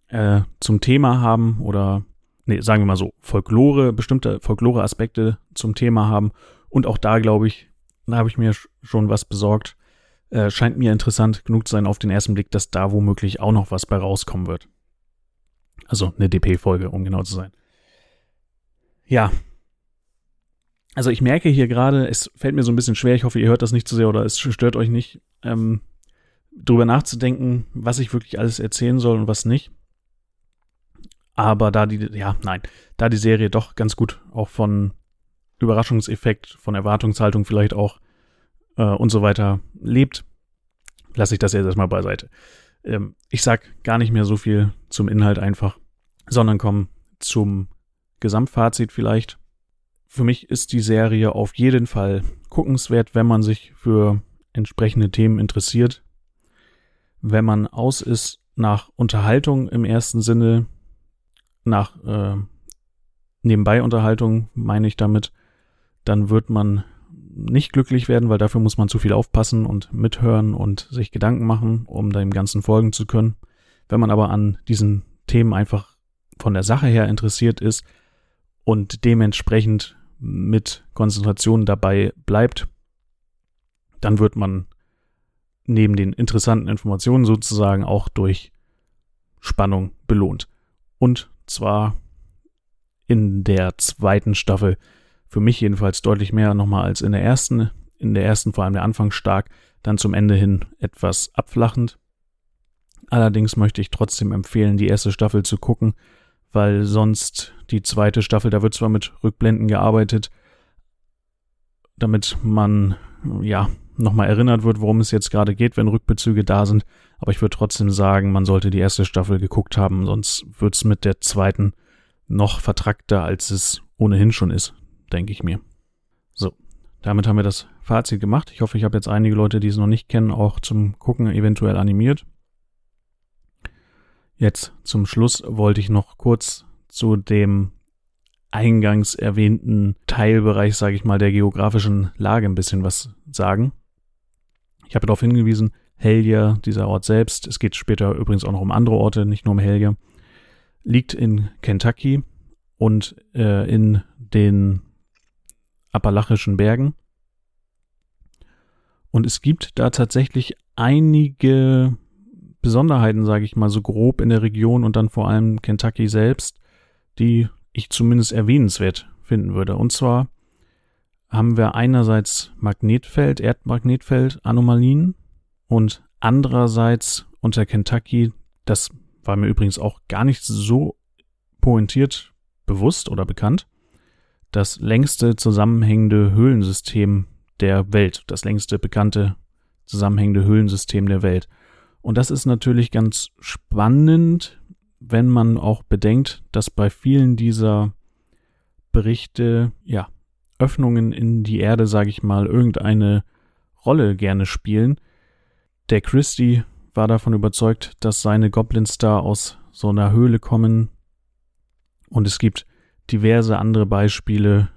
äh, zum Thema haben oder nee, sagen wir mal so, Folklore, bestimmte Folklore-Aspekte zum Thema haben. Und auch da, glaube ich, da habe ich mir schon was besorgt. Äh, scheint mir interessant genug zu sein auf den ersten Blick, dass da womöglich auch noch was bei rauskommen wird. Also eine DP-Folge, um genau zu sein. Ja. Also ich merke hier gerade, es fällt mir so ein bisschen schwer, ich hoffe, ihr hört das nicht zu sehr oder es stört euch nicht, ähm, drüber nachzudenken, was ich wirklich alles erzählen soll und was nicht. Aber da die, ja, nein, da die Serie doch ganz gut auch von Überraschungseffekt, von Erwartungshaltung vielleicht auch äh, und so weiter lebt, lasse ich das jetzt erstmal beiseite. Ähm, ich sag gar nicht mehr so viel zum Inhalt einfach, sondern komme zum Gesamtfazit vielleicht. Für mich ist die Serie auf jeden Fall guckenswert, wenn man sich für entsprechende Themen interessiert. Wenn man aus ist nach Unterhaltung im ersten Sinne, nach äh, Nebenbei-Unterhaltung meine ich damit, dann wird man nicht glücklich werden, weil dafür muss man zu viel aufpassen und mithören und sich Gedanken machen, um dem Ganzen folgen zu können. Wenn man aber an diesen Themen einfach von der Sache her interessiert ist und dementsprechend mit Konzentration dabei bleibt, dann wird man neben den interessanten Informationen sozusagen auch durch Spannung belohnt. Und zwar in der zweiten Staffel für mich jedenfalls deutlich mehr nochmal als in der ersten. In der ersten vor allem der Anfang stark, dann zum Ende hin etwas abflachend. Allerdings möchte ich trotzdem empfehlen, die erste Staffel zu gucken, weil sonst die zweite Staffel, da wird zwar mit Rückblenden gearbeitet, damit man ja nochmal erinnert wird, worum es jetzt gerade geht, wenn Rückbezüge da sind. Aber ich würde trotzdem sagen, man sollte die erste Staffel geguckt haben, sonst wird es mit der zweiten noch vertrackter, als es ohnehin schon ist, denke ich mir. So, damit haben wir das Fazit gemacht. Ich hoffe, ich habe jetzt einige Leute, die es noch nicht kennen, auch zum Gucken eventuell animiert. Jetzt zum Schluss wollte ich noch kurz zu dem eingangs erwähnten Teilbereich, sage ich mal, der geografischen Lage ein bisschen was sagen. Ich habe darauf hingewiesen, Hellier, dieser Ort selbst, es geht später übrigens auch noch um andere Orte, nicht nur um Hellier, liegt in Kentucky und äh, in den Appalachischen Bergen. Und es gibt da tatsächlich einige Besonderheiten, sage ich mal, so grob in der Region und dann vor allem Kentucky selbst, die ich zumindest erwähnenswert finden würde. Und zwar haben wir einerseits Magnetfeld, Erdmagnetfeld, Anomalien und andererseits unter Kentucky, das war mir übrigens auch gar nicht so pointiert bewusst oder bekannt, das längste zusammenhängende Höhlensystem der Welt, das längste bekannte zusammenhängende Höhlensystem der Welt. Und das ist natürlich ganz spannend, wenn man auch bedenkt, dass bei vielen dieser Berichte, ja, Öffnungen in die Erde, sage ich mal, irgendeine Rolle gerne spielen. Der Christie war davon überzeugt, dass seine Goblins da aus so einer Höhle kommen. Und es gibt diverse andere Beispiele,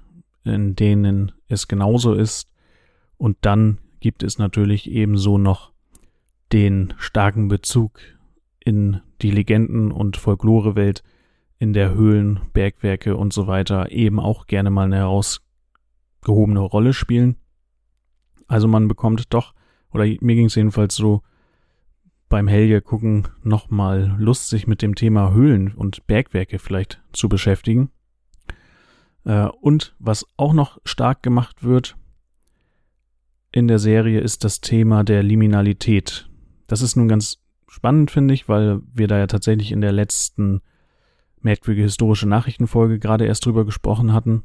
in denen es genauso ist. Und dann gibt es natürlich ebenso noch den starken Bezug in die Legenden- und Folklorewelt in der Höhlen, Bergwerke und so weiter eben auch gerne mal eine herausgehobene Rolle spielen. Also man bekommt doch, oder mir ging es jedenfalls so, beim Helge gucken nochmal Lust, sich mit dem Thema Höhlen und Bergwerke vielleicht zu beschäftigen. Äh, und was auch noch stark gemacht wird in der Serie ist das Thema der Liminalität. Das ist nun ganz spannend, finde ich, weil wir da ja tatsächlich in der letzten merkwürdige historische Nachrichtenfolge gerade erst drüber gesprochen hatten.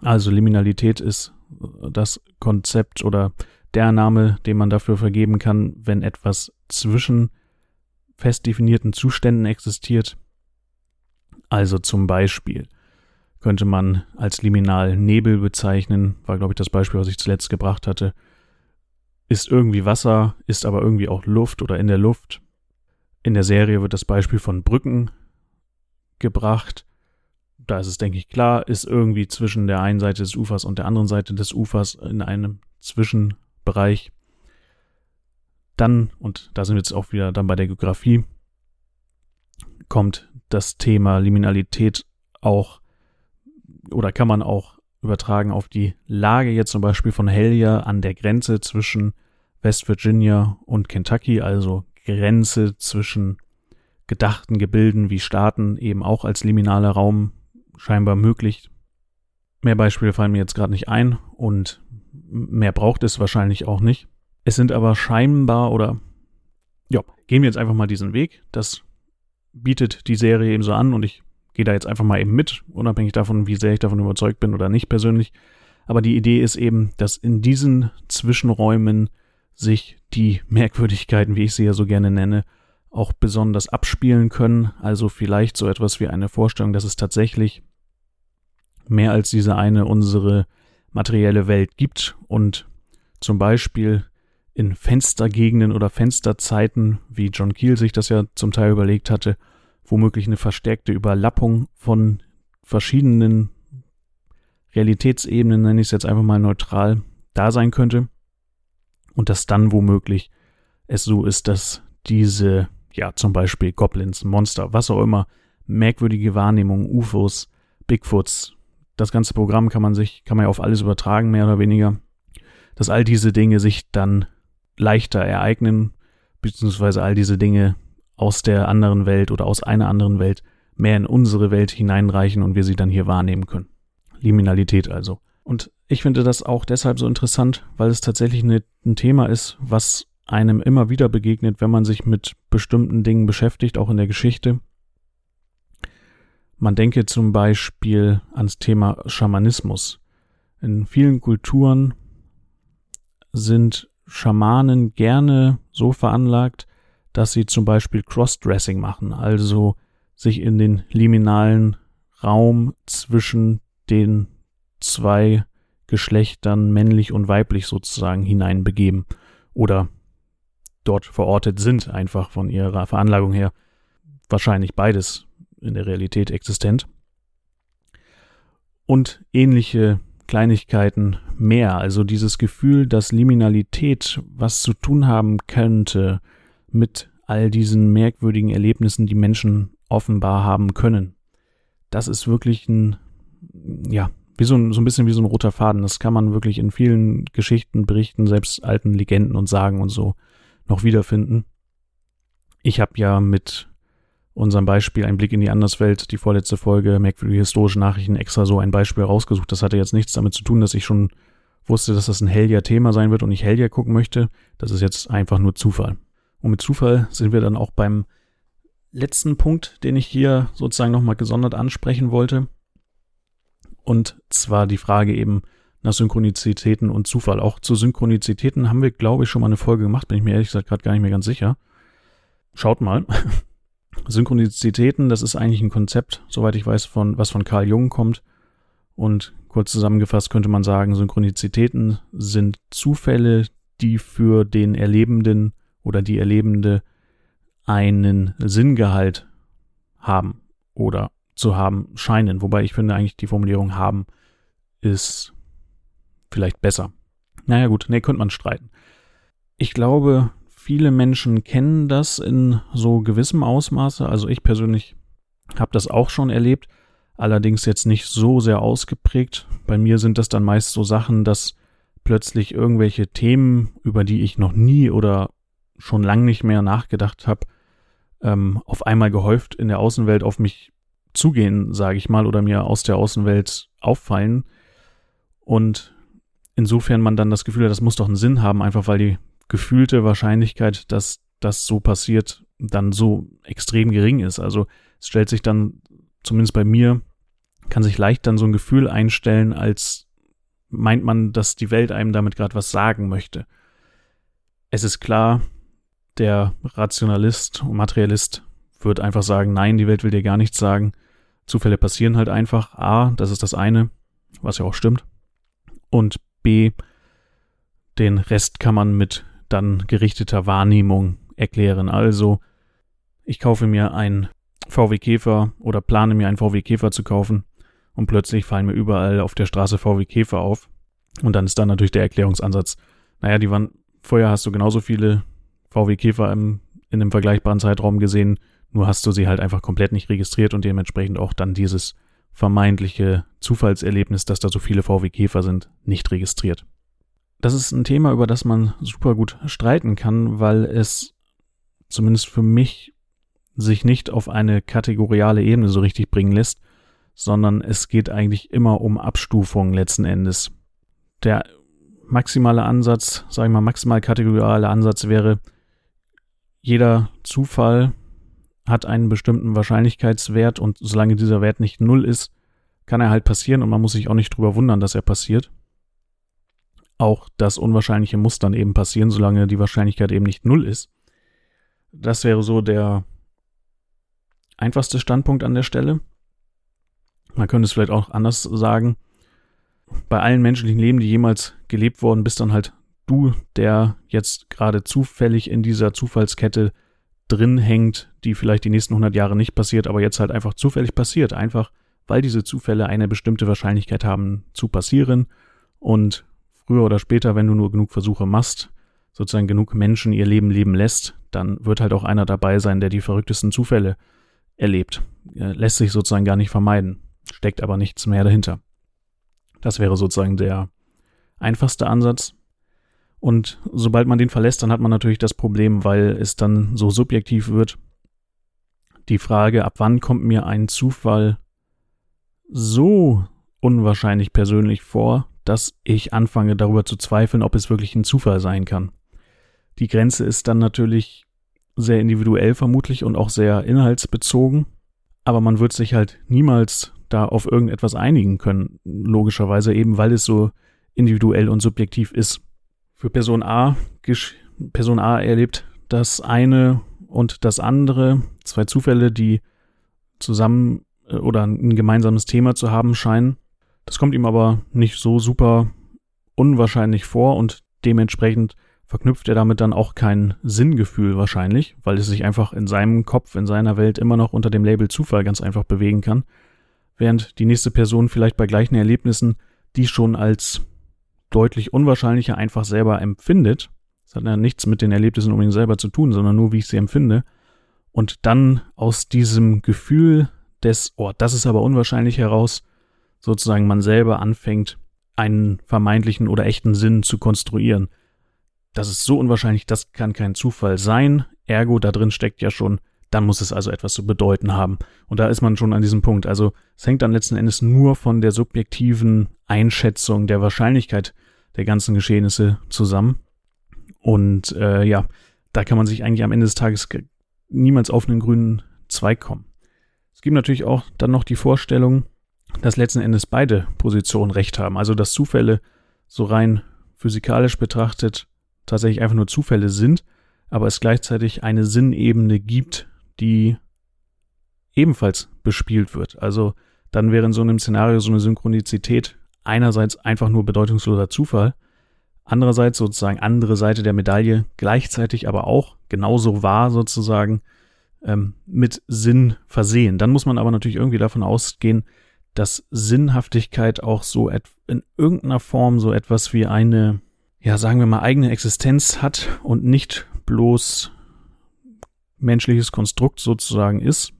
Also Liminalität ist das Konzept oder der Name, den man dafür vergeben kann, wenn etwas zwischen fest definierten Zuständen existiert. Also zum Beispiel könnte man als Liminal Nebel bezeichnen, war glaube ich das Beispiel, was ich zuletzt gebracht hatte ist irgendwie Wasser, ist aber irgendwie auch Luft oder in der Luft. In der Serie wird das Beispiel von Brücken gebracht. Da ist es, denke ich, klar, ist irgendwie zwischen der einen Seite des Ufers und der anderen Seite des Ufers in einem Zwischenbereich. Dann, und da sind wir jetzt auch wieder dann bei der Geografie, kommt das Thema Liminalität auch oder kann man auch übertragen auf die Lage jetzt zum Beispiel von Hellier an der Grenze zwischen West Virginia und Kentucky, also Grenze zwischen gedachten Gebilden wie Staaten eben auch als liminaler Raum scheinbar möglich. Mehr Beispiele fallen mir jetzt gerade nicht ein und mehr braucht es wahrscheinlich auch nicht. Es sind aber scheinbar oder ja, gehen wir jetzt einfach mal diesen Weg. Das bietet die Serie eben so an und ich gehe da jetzt einfach mal eben mit, unabhängig davon, wie sehr ich davon überzeugt bin oder nicht persönlich. Aber die Idee ist eben, dass in diesen Zwischenräumen sich die Merkwürdigkeiten, wie ich sie ja so gerne nenne, auch besonders abspielen können. Also vielleicht so etwas wie eine Vorstellung, dass es tatsächlich mehr als diese eine unsere materielle Welt gibt und zum Beispiel in Fenstergegenden oder Fensterzeiten, wie John Keel sich das ja zum Teil überlegt hatte, womöglich eine verstärkte Überlappung von verschiedenen Realitätsebenen, nenne ich es jetzt einfach mal neutral, da sein könnte. Und dass dann womöglich es so ist, dass diese, ja, zum Beispiel Goblins, Monster, was auch immer, merkwürdige Wahrnehmungen, UFOs, Bigfoots, das ganze Programm kann man sich, kann man ja auf alles übertragen, mehr oder weniger, dass all diese Dinge sich dann leichter ereignen, beziehungsweise all diese Dinge aus der anderen Welt oder aus einer anderen Welt mehr in unsere Welt hineinreichen und wir sie dann hier wahrnehmen können. Liminalität also. Und ich finde das auch deshalb so interessant, weil es tatsächlich eine, ein Thema ist, was einem immer wieder begegnet, wenn man sich mit bestimmten Dingen beschäftigt, auch in der Geschichte. Man denke zum Beispiel ans Thema Schamanismus. In vielen Kulturen sind Schamanen gerne so veranlagt, dass sie zum Beispiel Crossdressing machen, also sich in den liminalen Raum zwischen den zwei Geschlechtern, männlich und weiblich sozusagen, hineinbegeben oder dort verortet sind, einfach von ihrer Veranlagung her. Wahrscheinlich beides in der Realität existent. Und ähnliche Kleinigkeiten mehr, also dieses Gefühl, dass Liminalität was zu tun haben könnte mit all diesen merkwürdigen Erlebnissen, die Menschen offenbar haben können. Das ist wirklich ein, ja, wie so ein, so ein bisschen wie so ein roter Faden. Das kann man wirklich in vielen Geschichten, Berichten, selbst alten Legenden und Sagen und so noch wiederfinden. Ich habe ja mit unserem Beispiel Ein Blick in die Anderswelt, die vorletzte Folge, merkwürdige historische Nachrichten, extra so ein Beispiel rausgesucht. Das hatte jetzt nichts damit zu tun, dass ich schon wusste, dass das ein Hellier-Thema sein wird und ich Hellier gucken möchte. Das ist jetzt einfach nur Zufall. Und mit Zufall sind wir dann auch beim letzten Punkt, den ich hier sozusagen nochmal gesondert ansprechen wollte. Und zwar die Frage eben nach Synchronizitäten und Zufall. Auch zu Synchronizitäten haben wir, glaube ich, schon mal eine Folge gemacht, bin ich mir ehrlich gesagt gerade gar nicht mehr ganz sicher. Schaut mal. Synchronizitäten, das ist eigentlich ein Konzept, soweit ich weiß, von was von Carl Jung kommt. Und kurz zusammengefasst könnte man sagen, Synchronizitäten sind Zufälle, die für den Erlebenden oder die Erlebende einen Sinngehalt haben oder zu haben scheinen. Wobei ich finde eigentlich die Formulierung haben ist vielleicht besser. Naja gut, nee, könnte man streiten. Ich glaube, viele Menschen kennen das in so gewissem Ausmaße. Also ich persönlich habe das auch schon erlebt, allerdings jetzt nicht so sehr ausgeprägt. Bei mir sind das dann meist so Sachen, dass plötzlich irgendwelche Themen, über die ich noch nie oder schon lang nicht mehr nachgedacht habe, ähm, auf einmal gehäuft in der Außenwelt auf mich zugehen, sage ich mal, oder mir aus der Außenwelt auffallen. Und insofern man dann das Gefühl hat, das muss doch einen Sinn haben, einfach weil die gefühlte Wahrscheinlichkeit, dass das so passiert, dann so extrem gering ist. Also es stellt sich dann, zumindest bei mir, kann sich leicht dann so ein Gefühl einstellen, als meint man, dass die Welt einem damit gerade was sagen möchte. Es ist klar, der Rationalist und Materialist wird einfach sagen, nein, die Welt will dir gar nichts sagen. Zufälle passieren halt einfach. A, das ist das eine, was ja auch stimmt. Und B, den Rest kann man mit dann gerichteter Wahrnehmung erklären. Also, ich kaufe mir einen VW Käfer oder plane mir einen VW Käfer zu kaufen und plötzlich fallen mir überall auf der Straße VW Käfer auf. Und dann ist dann natürlich der Erklärungsansatz, naja, die waren, vorher hast du genauso viele VW Käfer im, in einem vergleichbaren Zeitraum gesehen, nur hast du sie halt einfach komplett nicht registriert und dementsprechend auch dann dieses vermeintliche Zufallserlebnis, dass da so viele VW Käfer sind, nicht registriert das ist ein Thema, über das man super gut streiten kann, weil es zumindest für mich sich nicht auf eine kategoriale Ebene so richtig bringen lässt, sondern es geht eigentlich immer um Abstufung letzten Endes. Der maximale Ansatz, sage ich mal, maximal kategoriale Ansatz wäre, jeder Zufall hat einen bestimmten Wahrscheinlichkeitswert und solange dieser Wert nicht null ist, kann er halt passieren und man muss sich auch nicht drüber wundern, dass er passiert auch das Unwahrscheinliche muss dann eben passieren, solange die Wahrscheinlichkeit eben nicht null ist. Das wäre so der einfachste Standpunkt an der Stelle. Man könnte es vielleicht auch anders sagen. Bei allen menschlichen Leben, die jemals gelebt worden, bist dann halt du, der jetzt gerade zufällig in dieser Zufallskette drin hängt, die vielleicht die nächsten 100 Jahre nicht passiert, aber jetzt halt einfach zufällig passiert. Einfach, weil diese Zufälle eine bestimmte Wahrscheinlichkeit haben zu passieren und früher oder später, wenn du nur genug Versuche machst, sozusagen genug Menschen ihr Leben leben lässt, dann wird halt auch einer dabei sein, der die verrücktesten Zufälle erlebt. Lässt sich sozusagen gar nicht vermeiden, steckt aber nichts mehr dahinter. Das wäre sozusagen der einfachste Ansatz. Und sobald man den verlässt, dann hat man natürlich das Problem, weil es dann so subjektiv wird. Die Frage, ab wann kommt mir ein Zufall so unwahrscheinlich persönlich vor, dass ich anfange darüber zu zweifeln, ob es wirklich ein Zufall sein kann. Die Grenze ist dann natürlich sehr individuell vermutlich und auch sehr inhaltsbezogen, aber man wird sich halt niemals da auf irgendetwas einigen können, logischerweise eben, weil es so individuell und subjektiv ist. Für Person A, Person A erlebt das eine und das andere, zwei Zufälle, die zusammen äh, oder ein gemeinsames Thema zu haben scheinen. Das kommt ihm aber nicht so super unwahrscheinlich vor und dementsprechend verknüpft er damit dann auch kein Sinngefühl wahrscheinlich, weil es sich einfach in seinem Kopf, in seiner Welt immer noch unter dem Label Zufall ganz einfach bewegen kann, während die nächste Person vielleicht bei gleichen Erlebnissen die schon als deutlich unwahrscheinlicher einfach selber empfindet. Das hat ja nichts mit den Erlebnissen unbedingt selber zu tun, sondern nur, wie ich sie empfinde. Und dann aus diesem Gefühl des, oh, das ist aber unwahrscheinlich heraus, sozusagen man selber anfängt, einen vermeintlichen oder echten Sinn zu konstruieren. Das ist so unwahrscheinlich, das kann kein Zufall sein. Ergo, da drin steckt ja schon, dann muss es also etwas zu bedeuten haben. Und da ist man schon an diesem Punkt. Also es hängt dann letzten Endes nur von der subjektiven Einschätzung der Wahrscheinlichkeit der ganzen Geschehnisse zusammen. Und äh, ja, da kann man sich eigentlich am Ende des Tages niemals auf einen grünen Zweig kommen. Es gibt natürlich auch dann noch die Vorstellung, dass letzten Endes beide Positionen recht haben. Also dass Zufälle so rein physikalisch betrachtet tatsächlich einfach nur Zufälle sind, aber es gleichzeitig eine Sinnebene gibt, die ebenfalls bespielt wird. Also dann wäre in so einem Szenario so eine Synchronizität einerseits einfach nur bedeutungsloser Zufall, andererseits sozusagen andere Seite der Medaille, gleichzeitig aber auch genauso wahr sozusagen ähm, mit Sinn versehen. Dann muss man aber natürlich irgendwie davon ausgehen, dass Sinnhaftigkeit auch so in irgendeiner Form so etwas wie eine ja, sagen wir mal, eigene Existenz hat und nicht bloß menschliches Konstrukt sozusagen ist.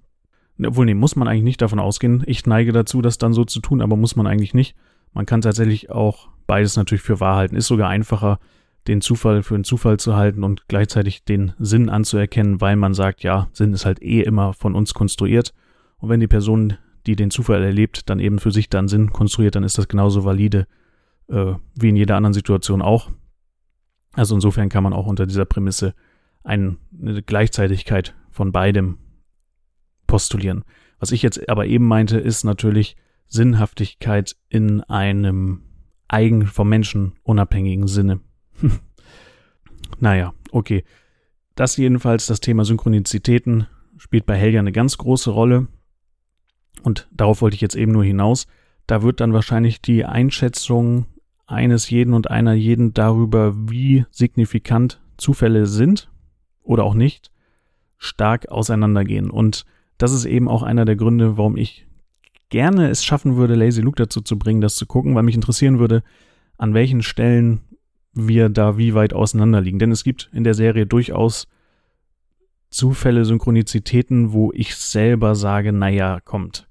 Obwohl, nee, muss man eigentlich nicht davon ausgehen. Ich neige dazu, das dann so zu tun, aber muss man eigentlich nicht. Man kann tatsächlich auch beides natürlich für wahr halten. Ist sogar einfacher, den Zufall für einen Zufall zu halten und gleichzeitig den Sinn anzuerkennen, weil man sagt, ja, Sinn ist halt eh immer von uns konstruiert. Und wenn die Person, die den Zufall erlebt, dann eben für sich dann Sinn konstruiert, dann ist das genauso valide äh, wie in jeder anderen Situation auch. Also insofern kann man auch unter dieser Prämisse eine Gleichzeitigkeit von beidem postulieren. Was ich jetzt aber eben meinte, ist natürlich Sinnhaftigkeit in einem eigen vom Menschen unabhängigen Sinne. naja, okay. Das jedenfalls, das Thema Synchronizitäten spielt bei Helja eine ganz große Rolle. Und darauf wollte ich jetzt eben nur hinaus. Da wird dann wahrscheinlich die Einschätzung eines jeden und einer jeden darüber, wie signifikant Zufälle sind oder auch nicht, stark auseinandergehen. Und das ist eben auch einer der Gründe, warum ich gerne es schaffen würde, Lazy Luke dazu zu bringen, das zu gucken, weil mich interessieren würde, an welchen Stellen wir da wie weit auseinander liegen. Denn es gibt in der Serie durchaus Zufälle, Synchronizitäten, wo ich selber sage, naja, kommt,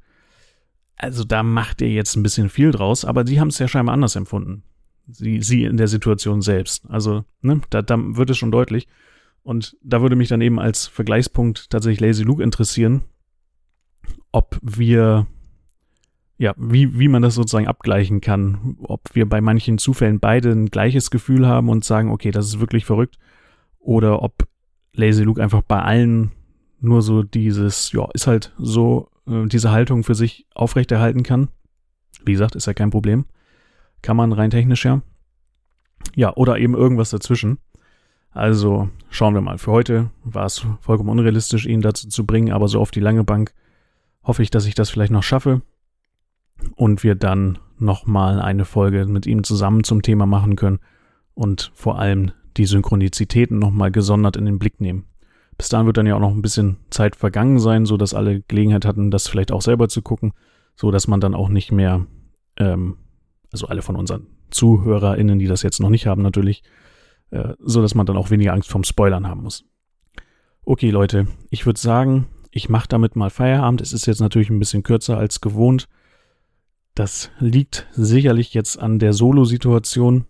also da macht ihr jetzt ein bisschen viel draus, aber sie haben es ja scheinbar anders empfunden. Sie, sie in der Situation selbst. Also, ne, da, da wird es schon deutlich. Und da würde mich dann eben als Vergleichspunkt tatsächlich Lazy Luke interessieren, ob wir, ja, wie, wie man das sozusagen abgleichen kann. Ob wir bei manchen Zufällen beide ein gleiches Gefühl haben und sagen, okay, das ist wirklich verrückt. Oder ob Lazy Luke einfach bei allen nur so dieses, ja, ist halt so äh, diese Haltung für sich aufrechterhalten kann. Wie gesagt, ist ja kein Problem. Kann man rein technisch ja. Ja, oder eben irgendwas dazwischen. Also schauen wir mal. Für heute war es vollkommen unrealistisch, ihn dazu zu bringen, aber so auf die lange Bank hoffe ich, dass ich das vielleicht noch schaffe und wir dann nochmal eine Folge mit ihm zusammen zum Thema machen können und vor allem die Synchronizitäten nochmal gesondert in den Blick nehmen. Bis dahin wird dann ja auch noch ein bisschen Zeit vergangen sein, so dass alle Gelegenheit hatten, das vielleicht auch selber zu gucken, so dass man dann auch nicht mehr, ähm, also alle von unseren ZuhörerInnen, die das jetzt noch nicht haben, natürlich, äh, so man dann auch weniger Angst vom Spoilern haben muss. Okay, Leute, ich würde sagen, ich mache damit mal Feierabend. Es ist jetzt natürlich ein bisschen kürzer als gewohnt. Das liegt sicherlich jetzt an der Solo-Situation.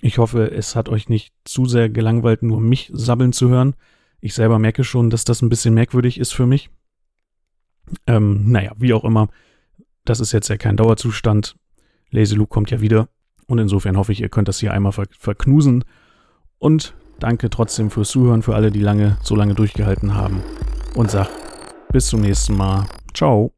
Ich hoffe, es hat euch nicht zu sehr gelangweilt, nur mich sabbeln zu hören. Ich selber merke schon, dass das ein bisschen merkwürdig ist für mich. Ähm, naja, wie auch immer. Das ist jetzt ja kein Dauerzustand. Lazy Luke kommt ja wieder. Und insofern hoffe ich, ihr könnt das hier einmal ver verknusen. Und danke trotzdem fürs Zuhören, für alle, die lange, so lange durchgehalten haben. Und sag bis zum nächsten Mal. Ciao.